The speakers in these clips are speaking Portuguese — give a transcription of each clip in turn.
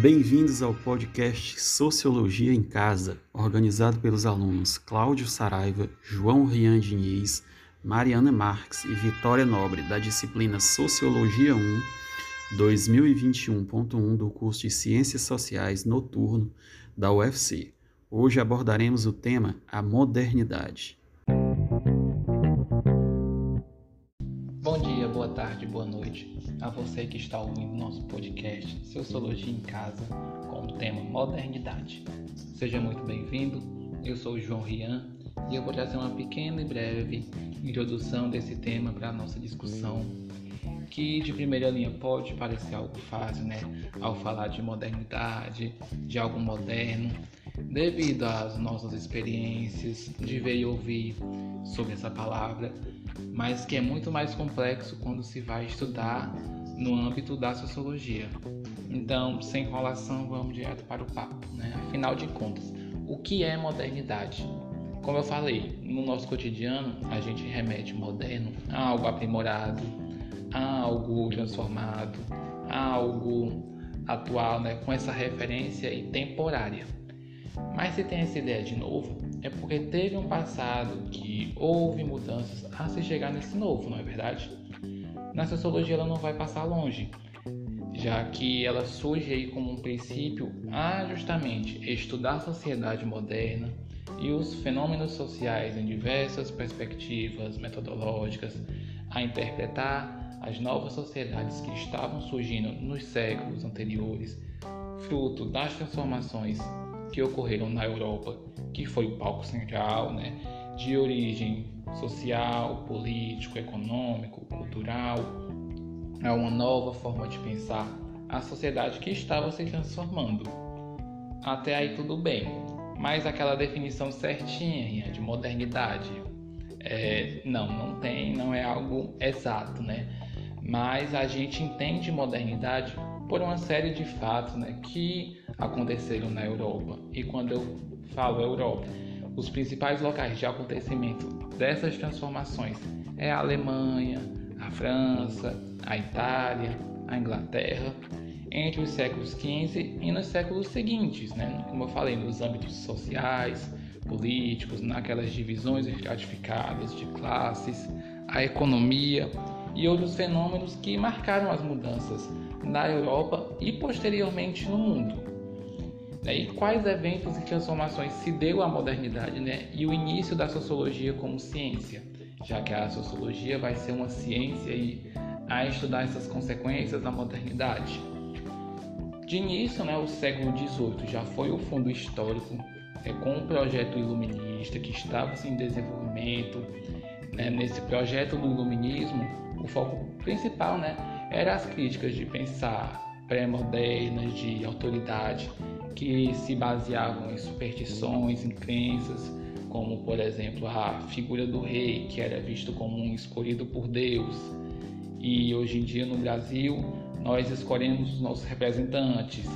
Bem-vindos ao podcast Sociologia em Casa, organizado pelos alunos Cláudio Saraiva, João Rian Diniz, Mariana Marques e Vitória Nobre, da disciplina Sociologia 1, 2021.1 do curso de Ciências Sociais Noturno da UFC. Hoje abordaremos o tema A Modernidade. A você que está ouvindo nosso podcast Sociologia em Casa com o tema Modernidade. Seja muito bem-vindo, eu sou o João Rian e eu vou trazer uma pequena e breve introdução desse tema para a nossa discussão, que de primeira linha pode parecer algo fácil, né? Ao falar de modernidade, de algo moderno, devido às nossas experiências de ver e ouvir sobre essa palavra, mas que é muito mais complexo quando se vai estudar no âmbito da sociologia. Então, sem enrolação, vamos direto para o papo. Né? Afinal de contas, o que é modernidade? Como eu falei, no nosso cotidiano, a gente remete moderno a algo aprimorado, a algo transformado, a algo atual, né? com essa referência e temporária. Mas se tem essa ideia de novo, é porque teve um passado que houve mudanças a se chegar nesse novo, não é verdade? Na sociologia ela não vai passar longe, já que ela surge aí como um princípio a justamente estudar a sociedade moderna e os fenômenos sociais em diversas perspectivas metodológicas, a interpretar as novas sociedades que estavam surgindo nos séculos anteriores, fruto das transformações que ocorreram na Europa, que foi o palco central, né, de origem social, político, econômico, cultural, a uma nova forma de pensar a sociedade que estava se transformando. Até aí tudo bem, mas aquela definição certinha de modernidade, é, não, não tem, não é algo exato, né? Mas a gente entende modernidade por uma série de fatos né, que aconteceram na Europa. E quando eu falo Europa, os principais locais de acontecimento dessas transformações é a Alemanha, a França, a Itália, a Inglaterra, entre os séculos XV e nos séculos seguintes, né? como eu falei, nos âmbitos sociais, políticos, naquelas divisões estratificadas de classes, a economia e outros fenômenos que marcaram as mudanças na Europa e posteriormente no mundo. Né? E quais eventos e transformações se deu à modernidade né? e o início da sociologia como ciência, já que a sociologia vai ser uma ciência e a estudar essas consequências da modernidade. De início, né, o século XVIII já foi o fundo histórico é, com o projeto iluminista que estava em desenvolvimento. Né, nesse projeto do iluminismo, o foco principal né, era as críticas de pensar pré-modernas, de autoridade, que se baseavam em superstições, em crenças, como por exemplo a figura do rei, que era visto como um escolhido por Deus. E hoje em dia no Brasil nós escolhemos os nossos representantes.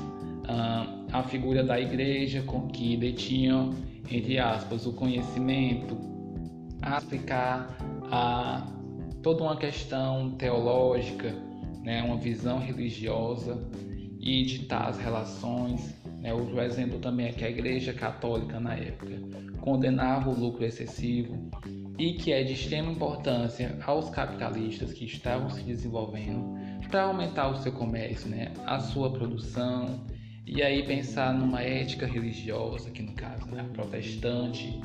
a figura da igreja com que detinham, entre aspas, o conhecimento, a explicar a toda uma questão teológica, né, uma visão religiosa e ditar as relações né? O exemplo também é que a Igreja Católica, na época, condenava o lucro excessivo e que é de extrema importância aos capitalistas que estavam se desenvolvendo para aumentar o seu comércio, né? a sua produção, e aí pensar numa ética religiosa, que no caso né, protestante,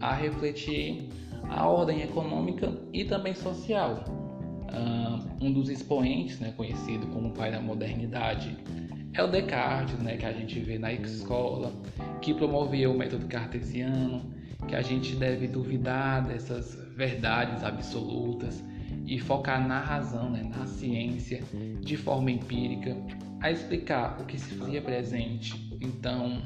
a refletir a ordem econômica e também social. Uh, um dos expoentes, né, conhecido como pai da modernidade, é o Descartes, né, que a gente vê na escola, que promovia o método cartesiano, que a gente deve duvidar dessas verdades absolutas e focar na razão, né, na ciência, de forma empírica, a explicar o que se fazia presente. Então,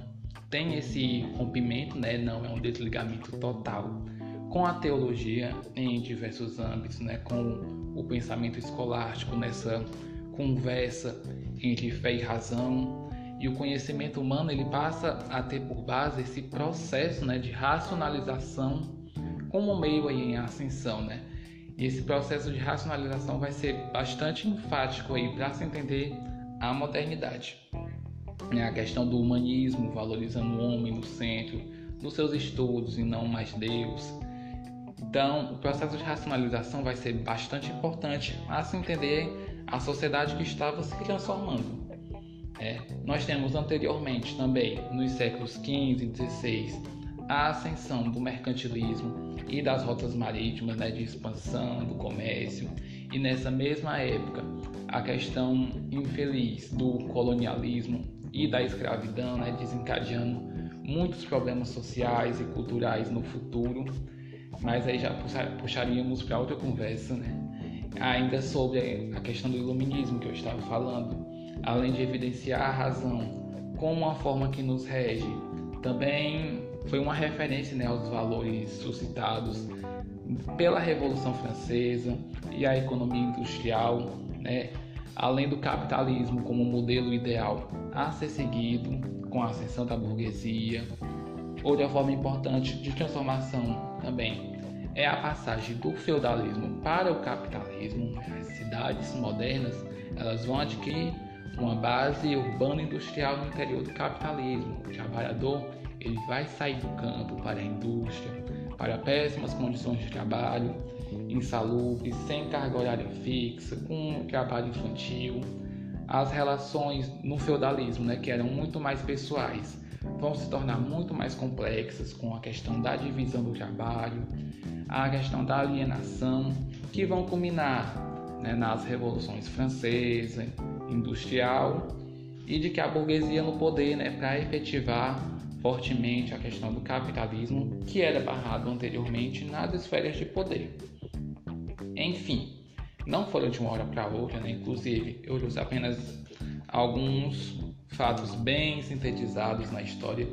tem esse rompimento, né, não é um desligamento total com a teologia em diversos âmbitos, né, com o pensamento escolástico nessa conversa entre fé e razão. E o conhecimento humano ele passa a ter por base esse processo né, de racionalização como meio aí em ascensão, né? E esse processo de racionalização vai ser bastante enfático para se entender a modernidade. né, a questão do humanismo, valorizando o homem no centro dos seus estudos e não mais Deus. Então, o processo de racionalização vai ser bastante importante a se entender a sociedade que estava se transformando. É, nós temos anteriormente também, nos séculos XV e XVI, a ascensão do mercantilismo e das rotas marítimas né, de expansão do comércio, e nessa mesma época a questão infeliz do colonialismo e da escravidão, né, desencadeando muitos problemas sociais e culturais no futuro, mas aí já puxaríamos para outra conversa, né? Ainda sobre a questão do iluminismo que eu estava falando, além de evidenciar a razão como uma forma que nos rege, também foi uma referência né, aos valores suscitados pela Revolução Francesa e a economia industrial, né, além do capitalismo como modelo ideal a ser seguido com a ascensão da burguesia. Outra forma importante de transformação também é a passagem do feudalismo para o capitalismo. As cidades modernas elas vão adquirir uma base urbana industrial no interior do capitalismo. O trabalhador ele vai sair do campo para a indústria, para péssimas condições de trabalho, insalubres, sem carga horária fixa, com trabalho infantil. As relações no feudalismo, né, que eram muito mais pessoais, vão se tornar muito mais complexas com a questão da divisão do trabalho, a questão da alienação, que vão culminar né, nas revoluções francesa, industrial e de que a burguesia no poder né, para efetivar fortemente a questão do capitalismo que era barrado anteriormente nas esferas de poder. Enfim, não foram de uma hora para outra, né? inclusive eu trouxe apenas alguns fatos bem sintetizados na história,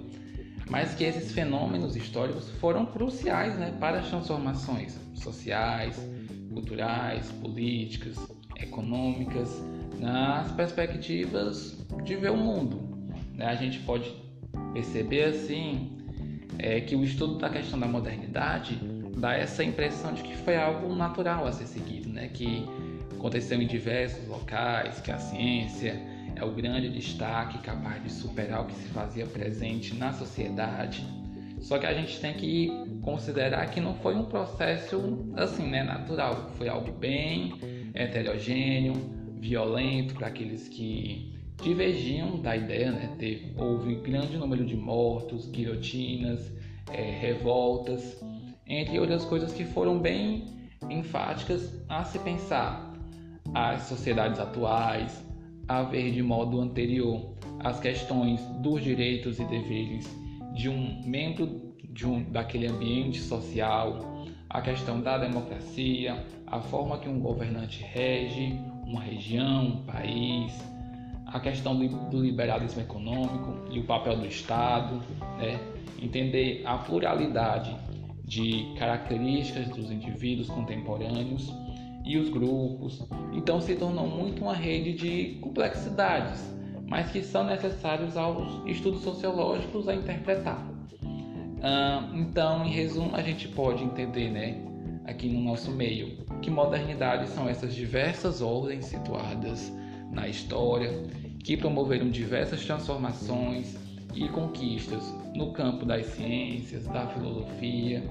mas que esses fenômenos históricos foram cruciais né, para as transformações sociais, culturais, políticas, econômicas, nas perspectivas de ver o mundo. Né? A gente pode perceber assim é, que o estudo da questão da modernidade dá essa impressão de que foi algo natural a ser seguido, né? que aconteceu em diversos locais, que a ciência é o grande destaque capaz de superar o que se fazia presente na sociedade. Só que a gente tem que considerar que não foi um processo assim, né, natural, foi algo bem heterogêneo, violento para aqueles que divergiam da ideia, né? Teve, houve grande número de mortos, guilhotinas, é, revoltas, entre outras coisas que foram bem enfáticas a se pensar as sociedades atuais, a ver de modo anterior as questões dos direitos e deveres de um membro de um, daquele ambiente social, a questão da democracia, a forma que um governante rege uma região, um país, a questão do, do liberalismo econômico e o papel do Estado, né? entender a pluralidade de características dos indivíduos contemporâneos e os grupos. Então se tornou muito uma rede de complexidades, mas que são necessários aos estudos sociológicos a interpretar. então, em resumo, a gente pode entender, né, aqui no nosso meio, que modernidades são essas diversas ordens situadas na história que promoveram diversas transformações e conquistas no campo das ciências, da filosofia,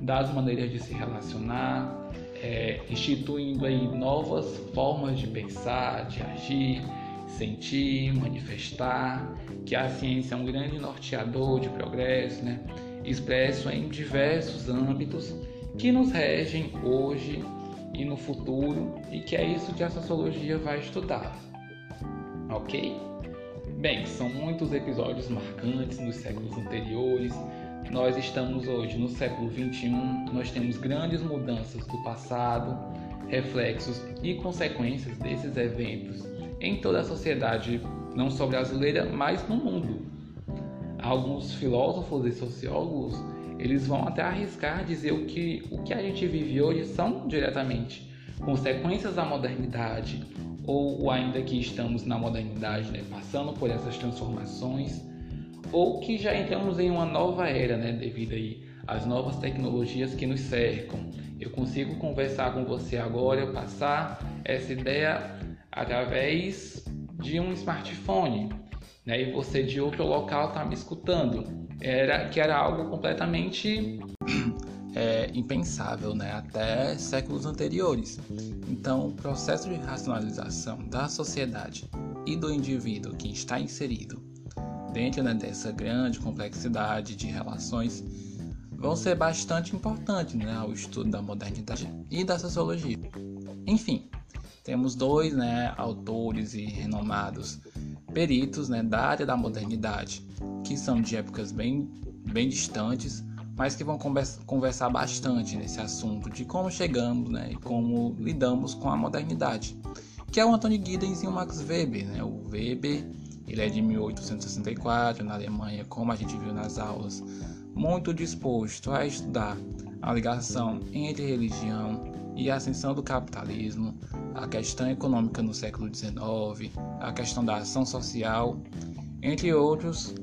das maneiras de se relacionar, é, instituindo aí novas formas de pensar, de agir, sentir, manifestar, que a ciência é um grande norteador de progresso, né? expresso em diversos âmbitos que nos regem hoje e no futuro, e que é isso que a sociologia vai estudar. Ok? Bem, são muitos episódios marcantes nos séculos anteriores. Nós estamos hoje no século 21, nós temos grandes mudanças do passado, reflexos e consequências desses eventos em toda a sociedade, não só brasileira, mas no mundo. Alguns filósofos e sociólogos eles vão até arriscar dizer o que, o que a gente vive hoje são diretamente consequências da modernidade, ou ainda que estamos na modernidade, né, passando por essas transformações, ou que já entramos em uma nova era, né, devido aí às novas tecnologias que nos cercam. Eu consigo conversar com você agora, passar essa ideia através de um smartphone. né, e você de outro local está me escutando. Era que era algo completamente é, impensável, né, até séculos anteriores. Então, o processo de racionalização da sociedade e do indivíduo que está inserido dentro né, dessa grande complexidade de relações vão ser bastante importantes né, ao estudo da modernidade e da sociologia. Enfim, temos dois né, autores e renomados peritos né, da área da modernidade, que são de épocas bem, bem distantes, mas que vão conversar bastante nesse assunto de como chegamos né, e como lidamos com a modernidade, que é o Anthony Giddens e o Max Weber. Né? O Weber ele é de 1864 na Alemanha, como a gente viu nas aulas, muito disposto a estudar a ligação entre religião e a ascensão do capitalismo, a questão econômica no século XIX, a questão da ação social, entre outros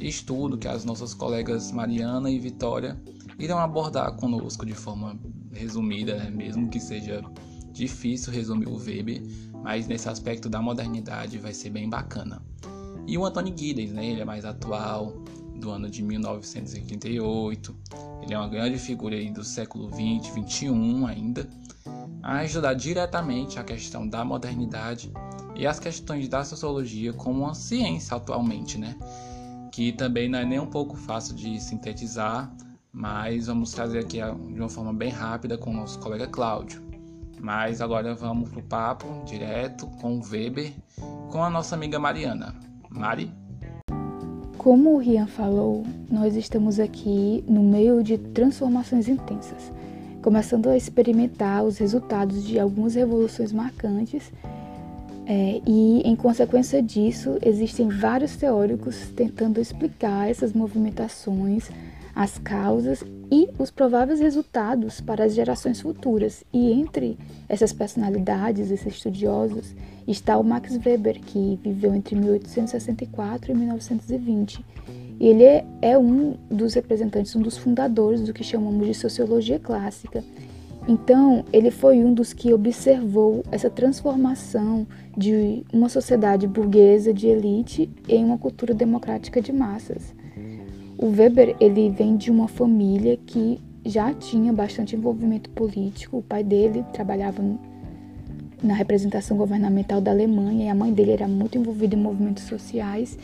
estudos que as nossas colegas Mariana e Vitória irão abordar conosco de forma resumida, né? mesmo que seja difícil resumir o Weber, mas nesse aspecto da modernidade vai ser bem bacana. E o Anthony Giddens, né? ele é mais atual, do ano de 1938. Ele é uma grande figura aí do século 20, 21 ainda, a ajudar diretamente a questão da modernidade e as questões da sociologia como uma ciência atualmente, né? Que também não é nem um pouco fácil de sintetizar, mas vamos trazer aqui de uma forma bem rápida com o nosso colega Cláudio. Mas agora vamos pro papo direto com o Weber, com a nossa amiga Mariana. Mari? Como o Rian falou, nós estamos aqui no meio de transformações intensas, começando a experimentar os resultados de algumas revoluções marcantes, é, e em consequência disso, existem vários teóricos tentando explicar essas movimentações, as causas e os prováveis resultados para as gerações futuras. E entre essas personalidades, esses estudiosos, está o Max Weber, que viveu entre 1864 e 1920. E ele é, é um dos representantes, um dos fundadores do que chamamos de sociologia clássica. Então, ele foi um dos que observou essa transformação de uma sociedade burguesa de elite em uma cultura democrática de massas. O Weber, ele vem de uma família que já tinha bastante envolvimento político. O pai dele trabalhava na representação governamental da Alemanha e a mãe dele era muito envolvida em movimentos sociais.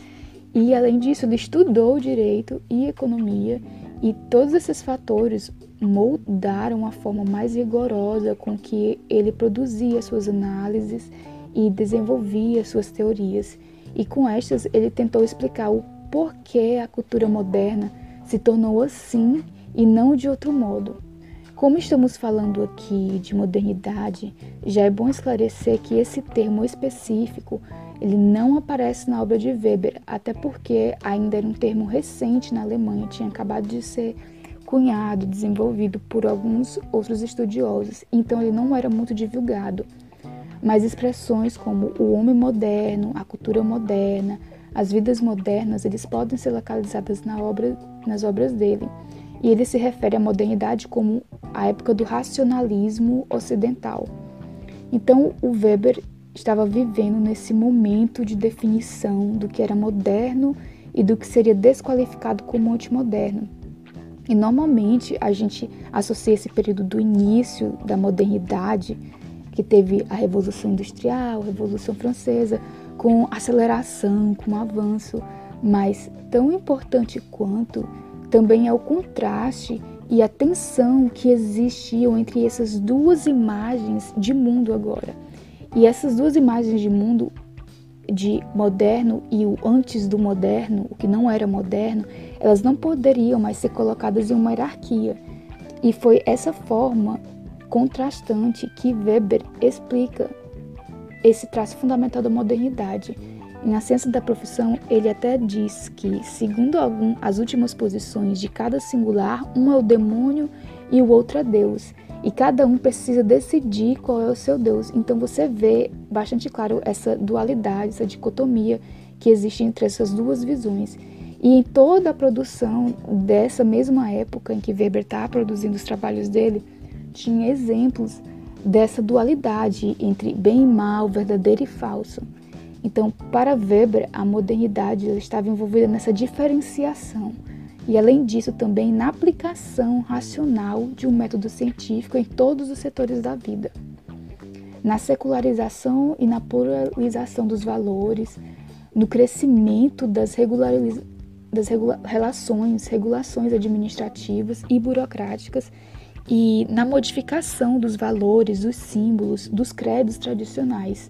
E além disso, ele estudou direito e economia e todos esses fatores moldaram a forma mais rigorosa com que ele produzia suas análises e desenvolvia suas teorias. E com estas ele tentou explicar o porquê a cultura moderna se tornou assim e não de outro modo. Como estamos falando aqui de modernidade, já é bom esclarecer que esse termo específico ele não aparece na obra de Weber, até porque ainda era um termo recente na Alemanha, tinha acabado de ser cunhado, desenvolvido por alguns outros estudiosos, então ele não era muito divulgado. Mas expressões como o homem moderno, a cultura moderna, as vidas modernas, eles podem ser localizadas na obra, nas obras dele e ele se refere à modernidade como a época do racionalismo ocidental. Então, o Weber estava vivendo nesse momento de definição do que era moderno e do que seria desqualificado como antimoderno. E normalmente a gente associa esse período do início da modernidade, que teve a Revolução Industrial, a Revolução Francesa, com aceleração, com avanço, mas tão importante quanto também é o contraste e a tensão que existiam entre essas duas imagens de mundo agora. E essas duas imagens de mundo, de moderno e o antes do moderno, o que não era moderno, elas não poderiam mais ser colocadas em uma hierarquia. E foi essa forma contrastante que Weber explica esse traço fundamental da modernidade na ciência da profissão, ele até diz que, segundo algum, as últimas posições de cada singular, um é o demônio e o outro é Deus. E cada um precisa decidir qual é o seu Deus. Então você vê bastante claro essa dualidade, essa dicotomia que existe entre essas duas visões. E em toda a produção dessa mesma época em que Weber está produzindo os trabalhos dele, tinha exemplos dessa dualidade entre bem e mal, verdadeiro e falso. Então, para Weber, a modernidade estava envolvida nessa diferenciação e, além disso, também na aplicação racional de um método científico em todos os setores da vida. Na secularização e na pluralização dos valores, no crescimento das, das regula relações, regulações administrativas e burocráticas e na modificação dos valores, dos símbolos, dos credos tradicionais.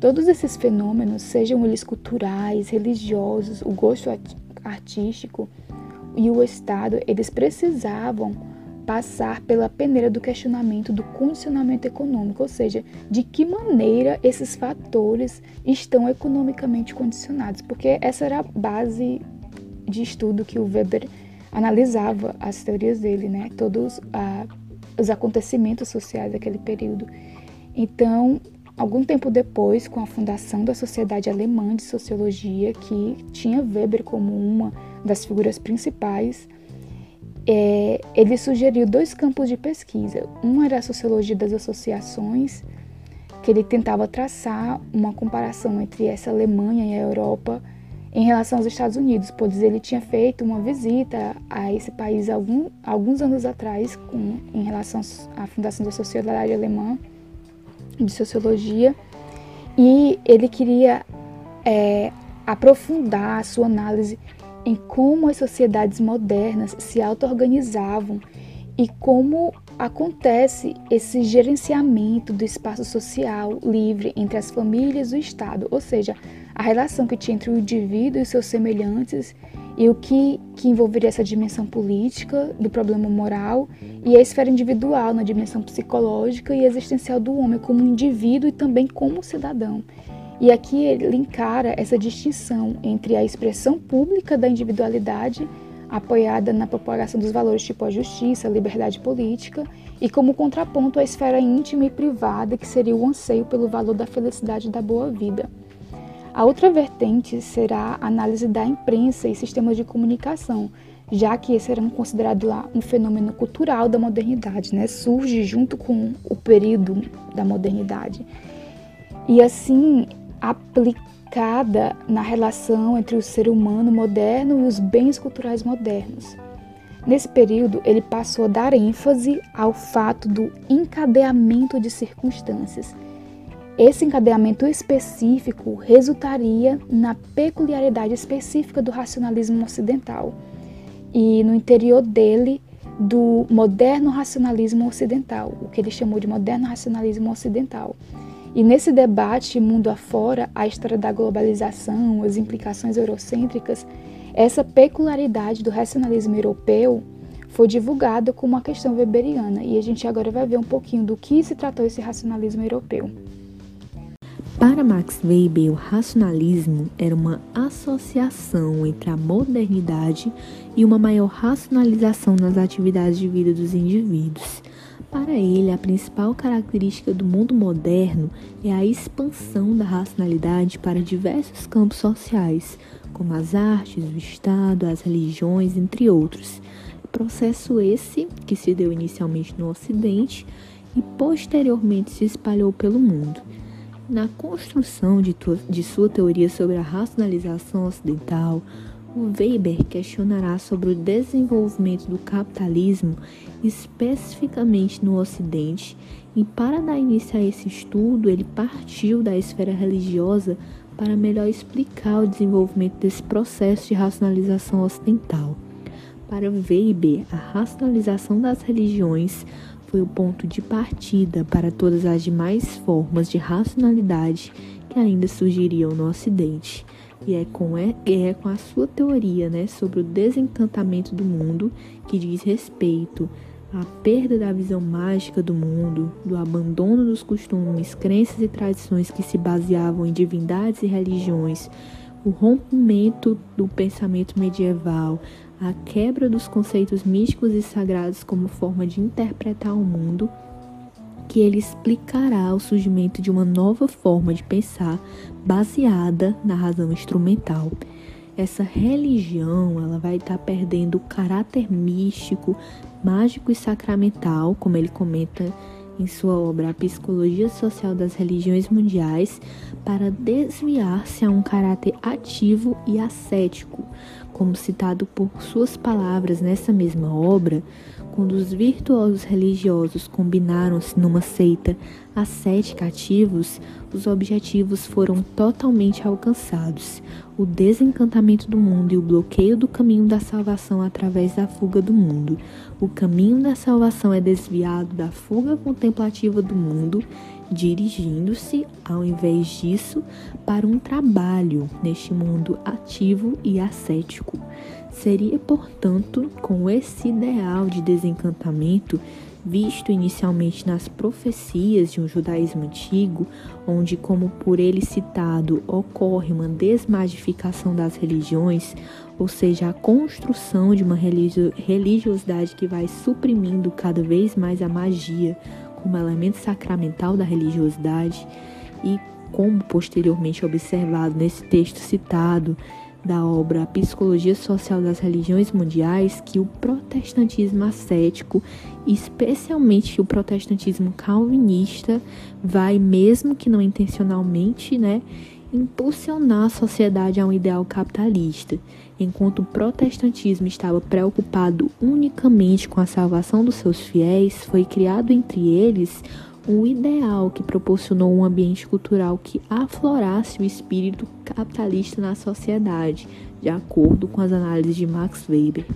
Todos esses fenômenos, sejam eles culturais, religiosos, o gosto artístico e o Estado, eles precisavam passar pela peneira do questionamento do condicionamento econômico, ou seja, de que maneira esses fatores estão economicamente condicionados, porque essa era a base de estudo que o Weber analisava as teorias dele, né? Todos ah, os acontecimentos sociais daquele período. Então, algum tempo depois, com a fundação da Sociedade Alemã de Sociologia, que tinha Weber como uma das figuras principais, é, ele sugeriu dois campos de pesquisa. Um era a sociologia das associações, que ele tentava traçar uma comparação entre essa Alemanha e a Europa em relação aos Estados Unidos, pois ele tinha feito uma visita a esse país algum, alguns anos atrás com, em relação à fundação da Sociedade Alemã de Sociologia. E ele queria é, aprofundar a sua análise em como as sociedades modernas se auto-organizavam e como acontece esse gerenciamento do espaço social livre entre as famílias e o Estado, ou seja, a relação que tinha entre o indivíduo e seus semelhantes e o que, que envolveria essa dimensão política do problema moral e a esfera individual na dimensão psicológica e existencial do homem como indivíduo e também como cidadão. E aqui ele encara essa distinção entre a expressão pública da individualidade apoiada na propagação dos valores tipo a justiça, a liberdade política, e como contraponto à esfera íntima e privada, que seria o anseio pelo valor da felicidade e da boa vida. A outra vertente será a análise da imprensa e sistemas de comunicação, já que esse era considerado um fenômeno cultural da modernidade, né? surge junto com o período da modernidade. E assim, aplicada na relação entre o ser humano moderno e os bens culturais modernos. Nesse período, ele passou a dar ênfase ao fato do encadeamento de circunstâncias esse encadeamento específico resultaria na peculiaridade específica do racionalismo ocidental e no interior dele do moderno racionalismo ocidental, o que ele chamou de moderno racionalismo ocidental. E nesse debate mundo afora, a história da globalização, as implicações eurocêntricas, essa peculiaridade do racionalismo europeu foi divulgada como uma questão weberiana e a gente agora vai ver um pouquinho do que se tratou esse racionalismo europeu. Para Max Weber, o racionalismo era uma associação entre a modernidade e uma maior racionalização nas atividades de vida dos indivíduos. Para ele, a principal característica do mundo moderno é a expansão da racionalidade para diversos campos sociais, como as artes, o Estado, as religiões, entre outros. Processo esse que se deu inicialmente no Ocidente e posteriormente se espalhou pelo mundo. Na construção de, de sua teoria sobre a racionalização ocidental, o Weber questionará sobre o desenvolvimento do capitalismo especificamente no Ocidente, e para dar início a esse estudo, ele partiu da esfera religiosa para melhor explicar o desenvolvimento desse processo de racionalização ocidental. Para Weber, a racionalização das religiões foi o ponto de partida para todas as demais formas de racionalidade que ainda surgiriam no Ocidente. E é com, é, é com a sua teoria né, sobre o desencantamento do mundo que diz respeito à perda da visão mágica do mundo, do abandono dos costumes, crenças e tradições que se baseavam em divindades e religiões, o rompimento do pensamento medieval, a quebra dos conceitos místicos e sagrados como forma de interpretar o mundo, que ele explicará o surgimento de uma nova forma de pensar baseada na razão instrumental. Essa religião, ela vai estar perdendo o caráter místico, mágico e sacramental, como ele comenta em sua obra A Psicologia Social das Religiões Mundiais para desviar-se a um caráter ativo e ascético, como citado por suas palavras nessa mesma obra, quando os virtuosos religiosos combinaram-se numa seita ascética ativos, os objetivos foram totalmente alcançados: o desencantamento do mundo e o bloqueio do caminho da salvação através da fuga do mundo. O caminho da salvação é desviado da fuga contemplativa do mundo, dirigindo-se, ao invés disso, para um trabalho neste mundo ativo e ascético. Seria, portanto, com esse ideal de desencantamento, visto inicialmente nas profecias de um judaísmo antigo, onde, como por ele citado, ocorre uma desmagificação das religiões, ou seja, a construção de uma religiosidade que vai suprimindo cada vez mais a magia como elemento sacramental da religiosidade, e como posteriormente observado nesse texto citado, da obra A Psicologia Social das Religiões Mundiais que o protestantismo ascético, especialmente o protestantismo calvinista, vai, mesmo que não intencionalmente, né, impulsionar a sociedade a um ideal capitalista. Enquanto o protestantismo estava preocupado unicamente com a salvação dos seus fiéis, foi criado entre eles um ideal que proporcionou um ambiente cultural que aflorasse o espírito capitalista na sociedade, de acordo com as análises de Max Weber.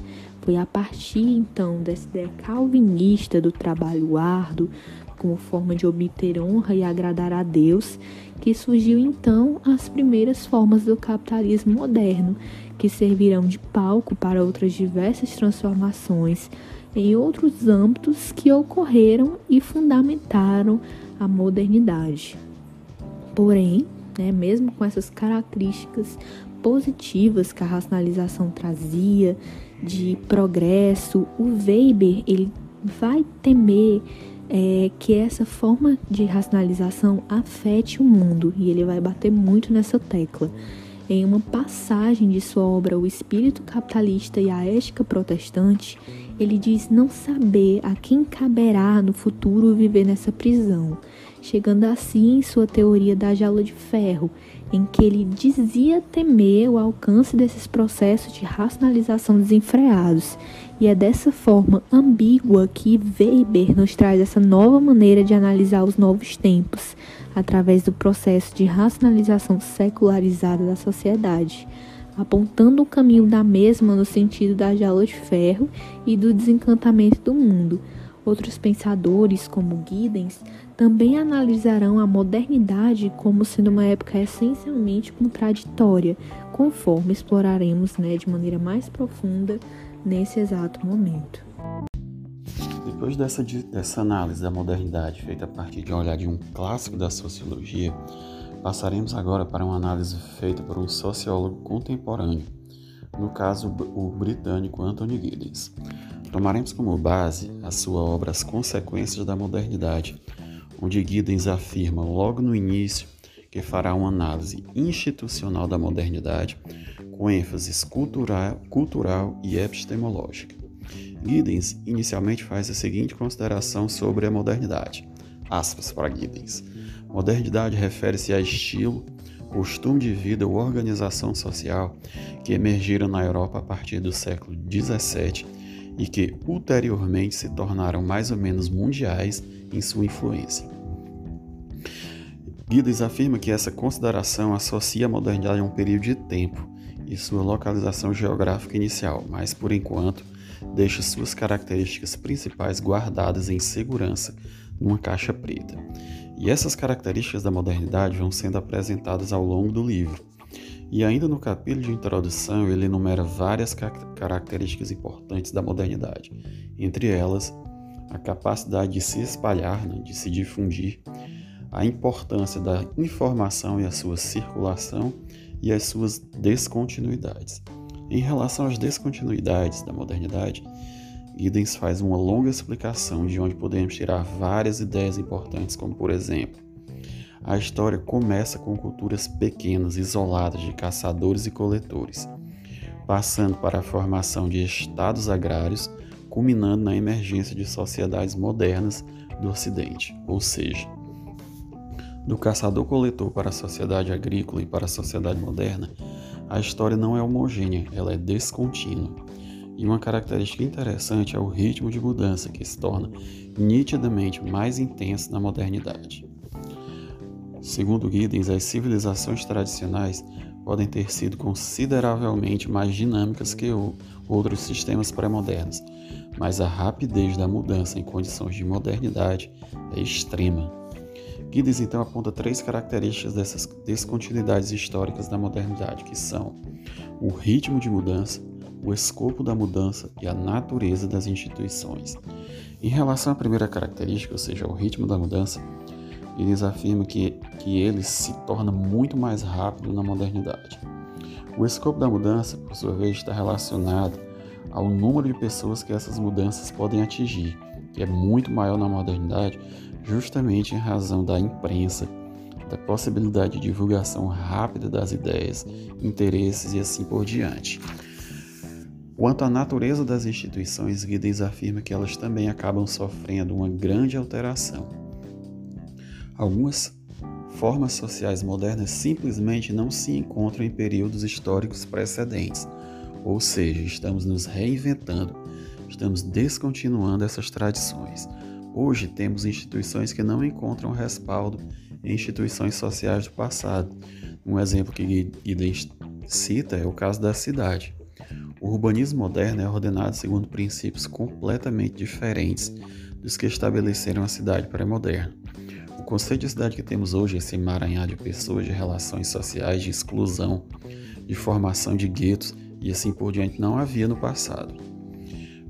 Foi a partir então dessa ideia calvinista do trabalho árduo, como forma de obter honra e agradar a Deus, que surgiu então as primeiras formas do capitalismo moderno, que servirão de palco para outras diversas transformações em outros âmbitos que ocorreram e fundamentaram a modernidade. Porém, né, mesmo com essas características positivas que a racionalização trazia de progresso, o Weber ele vai temer é, que essa forma de racionalização afete o mundo e ele vai bater muito nessa tecla. Em uma passagem de sua obra O Espírito Capitalista e a Ética Protestante, ele diz não saber a quem caberá no futuro viver nessa prisão, chegando assim em sua teoria da jaula de ferro, em que ele dizia temer o alcance desses processos de racionalização desenfreados. E é dessa forma ambígua que Weber nos traz essa nova maneira de analisar os novos tempos, através do processo de racionalização secularizada da sociedade apontando o caminho da mesma no sentido da jaula de ferro e do desencantamento do mundo. Outros pensadores, como Giddens, também analisarão a modernidade como sendo uma época essencialmente contraditória, conforme exploraremos né, de maneira mais profunda nesse exato momento. Depois dessa, dessa análise da modernidade feita a partir de um olhar de um clássico da sociologia, Passaremos agora para uma análise feita por um sociólogo contemporâneo, no caso o britânico Anthony Giddens. Tomaremos como base a sua obra As Consequências da Modernidade, onde Giddens afirma logo no início que fará uma análise institucional da modernidade com ênfase cultural, cultural e epistemológica. Giddens inicialmente faz a seguinte consideração sobre a modernidade. Aspas para Giddens. Modernidade refere-se a estilo, costume de vida ou organização social que emergiram na Europa a partir do século XVII e que ulteriormente se tornaram mais ou menos mundiais em sua influência. Giddens afirma que essa consideração associa a modernidade a um período de tempo e sua localização geográfica inicial, mas por enquanto deixa suas características principais guardadas em segurança numa caixa preta. E essas características da modernidade vão sendo apresentadas ao longo do livro. E ainda no capítulo de introdução, ele enumera várias características importantes da modernidade, entre elas a capacidade de se espalhar, né, de se difundir, a importância da informação e a sua circulação e as suas descontinuidades. Em relação às descontinuidades da modernidade, Giddens faz uma longa explicação de onde podemos tirar várias ideias importantes, como por exemplo, a história começa com culturas pequenas, isoladas de caçadores e coletores, passando para a formação de estados agrários culminando na emergência de sociedades modernas do Ocidente, ou seja, do caçador-coletor para a sociedade agrícola e para a sociedade moderna, a história não é homogênea, ela é descontínua. E uma característica interessante é o ritmo de mudança, que se torna nitidamente mais intenso na modernidade. Segundo Giddens, as civilizações tradicionais podem ter sido consideravelmente mais dinâmicas que outros sistemas pré-modernos, mas a rapidez da mudança em condições de modernidade é extrema. Giddens então aponta três características dessas descontinuidades históricas da modernidade, que são o ritmo de mudança, o escopo da mudança e a natureza das instituições. Em relação à primeira característica, ou seja, o ritmo da mudança, eles afirmam que, que ele se torna muito mais rápido na modernidade. O escopo da mudança, por sua vez, está relacionado ao número de pessoas que essas mudanças podem atingir, que é muito maior na modernidade, justamente em razão da imprensa, da possibilidade de divulgação rápida das ideias, interesses e assim por diante. Quanto à natureza das instituições, Giddens afirma que elas também acabam sofrendo uma grande alteração. Algumas formas sociais modernas simplesmente não se encontram em períodos históricos precedentes, ou seja, estamos nos reinventando, estamos descontinuando essas tradições. Hoje temos instituições que não encontram respaldo em instituições sociais do passado. Um exemplo que cita é o caso da cidade. O urbanismo moderno é ordenado segundo princípios completamente diferentes dos que estabeleceram a cidade pré-moderna. O conceito de cidade que temos hoje, esse emaranhado de pessoas, de relações sociais, de exclusão, de formação de guetos e assim por diante, não havia no passado.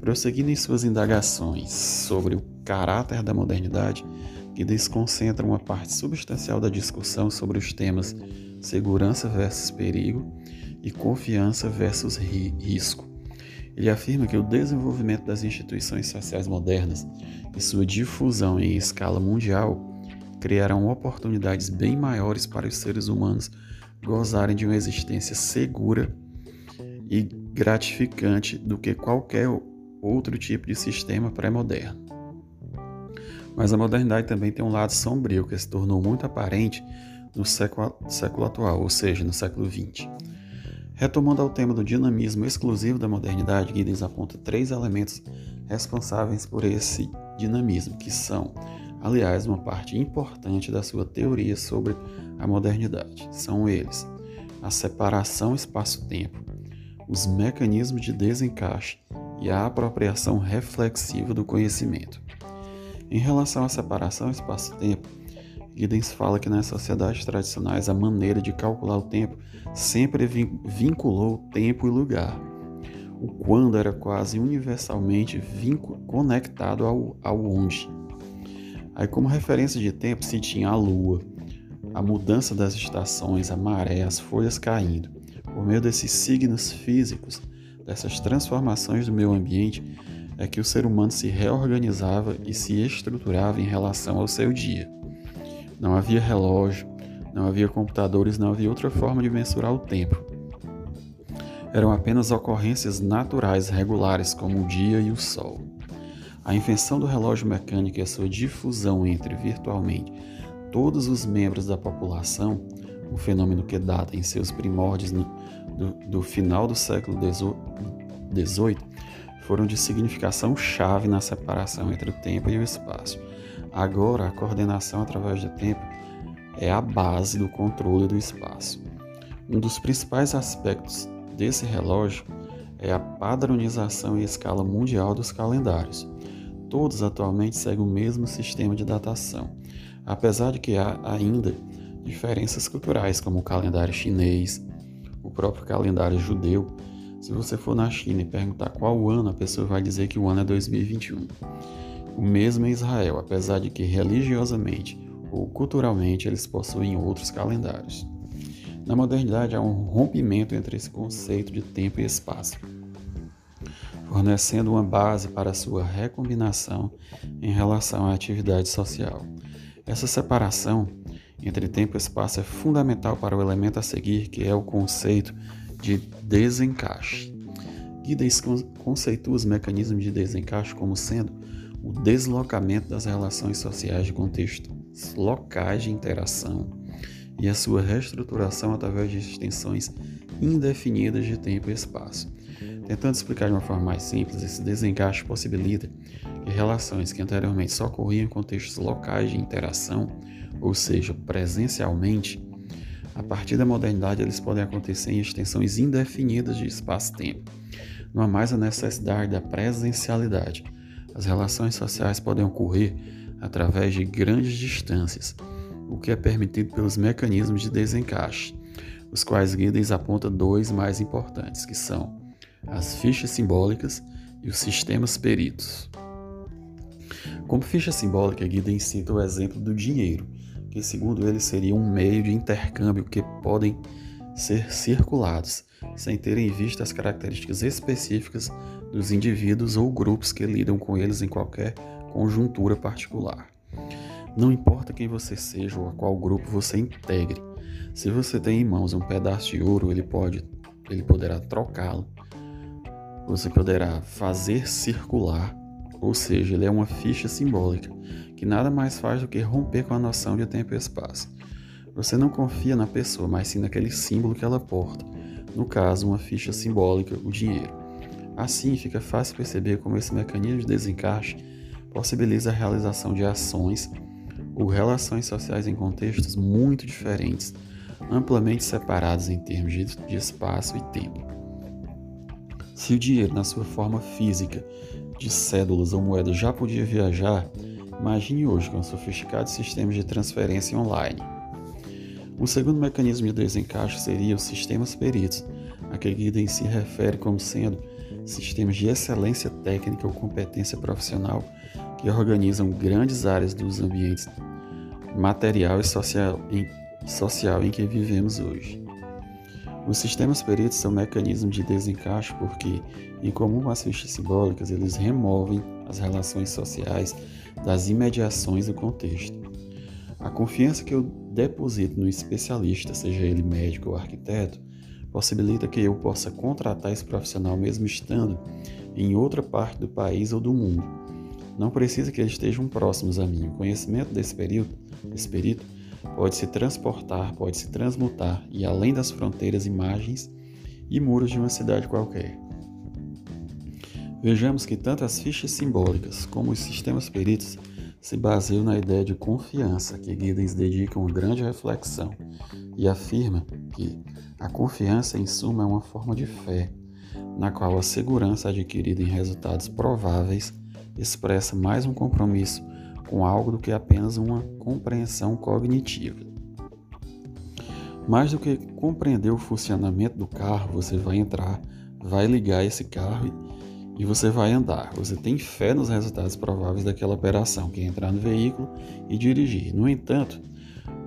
Prosseguindo em suas indagações sobre o caráter da modernidade, que desconcentra uma parte substancial da discussão sobre os temas segurança versus perigo e confiança versus ri risco. Ele afirma que o desenvolvimento das instituições sociais modernas e sua difusão em escala mundial criarão oportunidades bem maiores para os seres humanos gozarem de uma existência segura e gratificante do que qualquer outro tipo de sistema pré-moderno. Mas a modernidade também tem um lado sombrio que se tornou muito aparente no século, século atual, ou seja, no século XX. Retomando ao tema do dinamismo exclusivo da modernidade, Giddens aponta três elementos responsáveis por esse dinamismo, que são, aliás, uma parte importante da sua teoria sobre a modernidade. São eles: a separação espaço-tempo, os mecanismos de desencaixe e a apropriação reflexiva do conhecimento. Em relação à separação espaço-tempo, Giddens fala que nas sociedades tradicionais a maneira de calcular o tempo sempre vinculou tempo e lugar. O quando era quase universalmente conectado ao, ao onde. Aí, como referência de tempo, se tinha a lua, a mudança das estações, a maré, as folhas caindo. Por meio desses signos físicos, dessas transformações do meio ambiente, é que o ser humano se reorganizava e se estruturava em relação ao seu dia. Não havia relógio, não havia computadores, não havia outra forma de mensurar o tempo. Eram apenas ocorrências naturais regulares, como o dia e o sol. A invenção do relógio mecânico e a sua difusão entre virtualmente todos os membros da população, um fenômeno que data em seus primórdios do, do final do século XVIII, foram de significação chave na separação entre o tempo e o espaço Agora, a coordenação através do tempo é a base do controle do espaço. Um dos principais aspectos desse relógio é a padronização em escala mundial dos calendários. Todos atualmente seguem o mesmo sistema de datação, apesar de que há ainda diferenças culturais, como o calendário chinês, o próprio calendário judeu. Se você for na China e perguntar qual ano, a pessoa vai dizer que o ano é 2021. O mesmo em Israel, apesar de que religiosamente ou culturalmente eles possuem outros calendários. Na modernidade há um rompimento entre esse conceito de tempo e espaço, fornecendo uma base para sua recombinação em relação à atividade social. Essa separação entre tempo e espaço é fundamental para o elemento a seguir, que é o conceito de desencaixe. Giddens conceitua os mecanismos de desencaixe como sendo o deslocamento das relações sociais de contextos locais de interação e a sua reestruturação através de extensões indefinidas de tempo e espaço. Tentando explicar de uma forma mais simples, esse desencaixe possibilita que relações que anteriormente só ocorriam em contextos locais de interação, ou seja, presencialmente, a partir da modernidade eles podem acontecer em extensões indefinidas de espaço-tempo. Não há mais a necessidade da presencialidade. As relações sociais podem ocorrer através de grandes distâncias, o que é permitido pelos mecanismos de desencaixe, os quais Giddens aponta dois mais importantes, que são as fichas simbólicas e os sistemas peritos. Como ficha simbólica, Giddens cita o exemplo do dinheiro, que segundo ele seria um meio de intercâmbio que podem ser circulados, sem ter em vista as características específicas dos indivíduos ou grupos que lidam com eles em qualquer conjuntura particular. Não importa quem você seja ou a qual grupo você integre, se você tem em mãos um pedaço de ouro, ele pode, ele poderá trocá-lo. Você poderá fazer circular, ou seja, ele é uma ficha simbólica que nada mais faz do que romper com a noção de tempo e espaço. Você não confia na pessoa, mas sim naquele símbolo que ela porta. No caso, uma ficha simbólica, o dinheiro. Assim, fica fácil perceber como esse mecanismo de desencaixe possibilita a realização de ações ou relações sociais em contextos muito diferentes, amplamente separados em termos de espaço e tempo. Se o dinheiro, na sua forma física, de cédulas ou moedas, já podia viajar, Imagine hoje com sofisticados sistemas de transferência online. O segundo mecanismo de desencaixe seria os sistemas peritos, a que Guida em si refere como sendo sistemas de excelência técnica ou competência profissional que organizam grandes áreas dos ambientes material e social em, social em que vivemos hoje. Os sistemas peritos são mecanismos de desencaixe porque, em comum com as fichas simbólicas, eles removem as relações sociais das imediações do contexto. A confiança que eu deposito no especialista, seja ele médico ou arquiteto, possibilita que eu possa contratar esse profissional mesmo estando em outra parte do país ou do mundo. Não precisa que eles estejam próximos a mim. O conhecimento desse período, desse perito pode se transportar, pode se transmutar e além das fronteiras, imagens e muros de uma cidade qualquer. Vejamos que tanto as fichas simbólicas como os sistemas peritos se baseiam na ideia de confiança, que Giddens dedica uma grande reflexão e afirma que a confiança, em suma, é uma forma de fé, na qual a segurança adquirida em resultados prováveis expressa mais um compromisso com algo do que apenas uma compreensão cognitiva. Mais do que compreender o funcionamento do carro, você vai entrar, vai ligar esse carro e você vai andar. Você tem fé nos resultados prováveis daquela operação, que é entrar no veículo e dirigir. No entanto,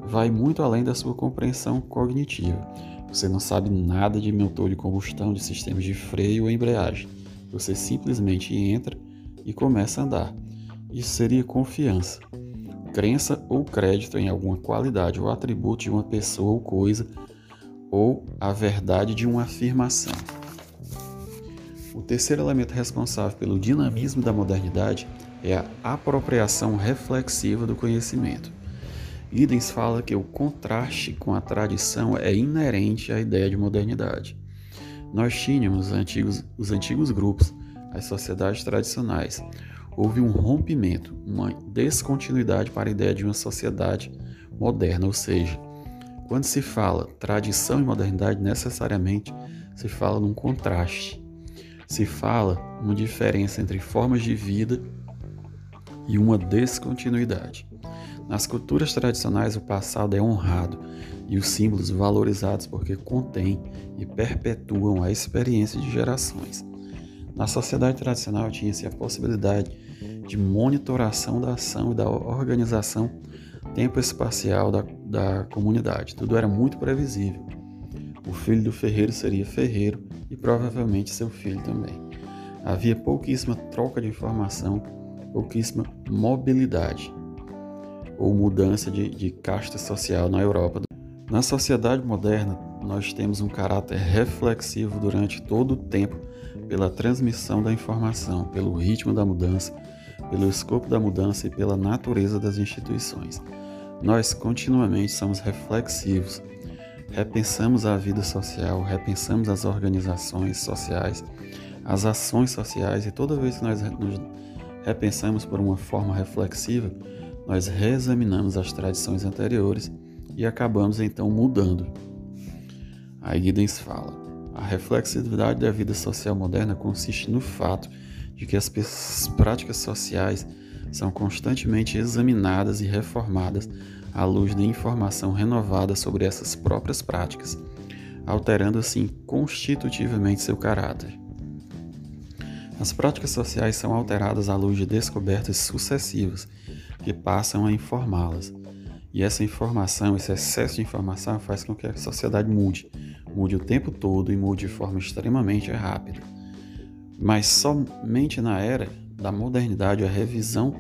vai muito além da sua compreensão cognitiva. Você não sabe nada de motor de combustão, de sistemas de freio ou embreagem. Você simplesmente entra e começa a andar. Isso seria confiança, crença ou crédito em alguma qualidade ou atributo de uma pessoa ou coisa, ou a verdade de uma afirmação. O terceiro elemento responsável pelo dinamismo da modernidade é a apropriação reflexiva do conhecimento. Giddens fala que o contraste com a tradição é inerente à ideia de modernidade. Nós tínhamos os antigos, os antigos grupos, as sociedades tradicionais. Houve um rompimento, uma descontinuidade para a ideia de uma sociedade moderna, ou seja, quando se fala tradição e modernidade, necessariamente se fala num contraste se fala uma diferença entre formas de vida e uma descontinuidade. Nas culturas tradicionais, o passado é honrado e os símbolos valorizados porque contêm e perpetuam a experiência de gerações. Na sociedade tradicional, tinha-se a possibilidade de monitoração da ação e da organização tempo espacial da, da comunidade. Tudo era muito previsível. O filho do ferreiro seria ferreiro e provavelmente seu filho também. Havia pouquíssima troca de informação, pouquíssima mobilidade ou mudança de, de casta social na Europa. Na sociedade moderna, nós temos um caráter reflexivo durante todo o tempo pela transmissão da informação, pelo ritmo da mudança, pelo escopo da mudança e pela natureza das instituições. Nós continuamente somos reflexivos, repensamos a vida social, repensamos as organizações sociais, as ações sociais e toda vez que nós nos repensamos por uma forma reflexiva, nós reexaminamos as tradições anteriores e acabamos então mudando. Aí Giddens fala: a reflexividade da vida social moderna consiste no fato de que as práticas sociais são constantemente examinadas e reformadas à luz de informação renovada sobre essas próprias práticas, alterando assim constitutivamente seu caráter. As práticas sociais são alteradas à luz de descobertas sucessivas que passam a informá-las. E essa informação, esse excesso de informação faz com que a sociedade mude, mude o tempo todo e mude de forma extremamente rápida. Mas somente na era da modernidade a revisão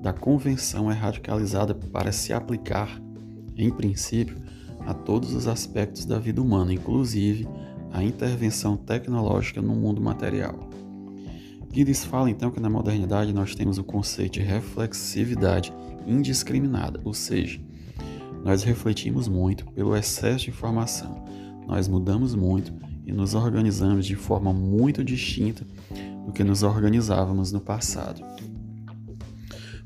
da convenção é radicalizada para se aplicar, em princípio, a todos os aspectos da vida humana, inclusive a intervenção tecnológica no mundo material. Guides fala então que na modernidade nós temos o conceito de reflexividade indiscriminada, ou seja, nós refletimos muito pelo excesso de informação, nós mudamos muito e nos organizamos de forma muito distinta do que nos organizávamos no passado.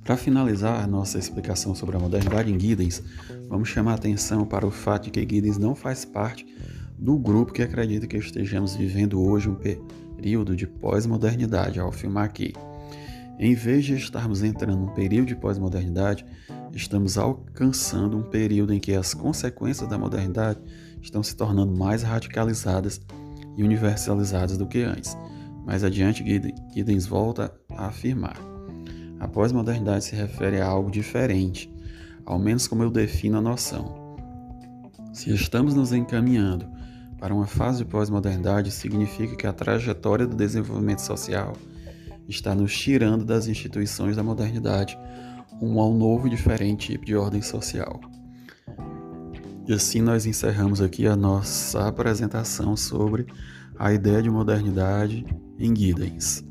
Para finalizar a nossa explicação sobre a modernidade em Giddens, vamos chamar a atenção para o fato de que Giddens não faz parte do grupo que acredita que estejamos vivendo hoje um período de pós-modernidade ao afirmar que, em vez de estarmos entrando num período de pós-modernidade, estamos alcançando um período em que as consequências da modernidade estão se tornando mais radicalizadas e universalizadas do que antes. Mais adiante, Giddens volta a afirmar: a pós-modernidade se refere a algo diferente, ao menos como eu defino a noção. Se estamos nos encaminhando para uma fase de pós-modernidade significa que a trajetória do desenvolvimento social está nos tirando das instituições da modernidade rumo a um novo e diferente tipo de ordem social. E assim nós encerramos aqui a nossa apresentação sobre a ideia de modernidade em Giddens.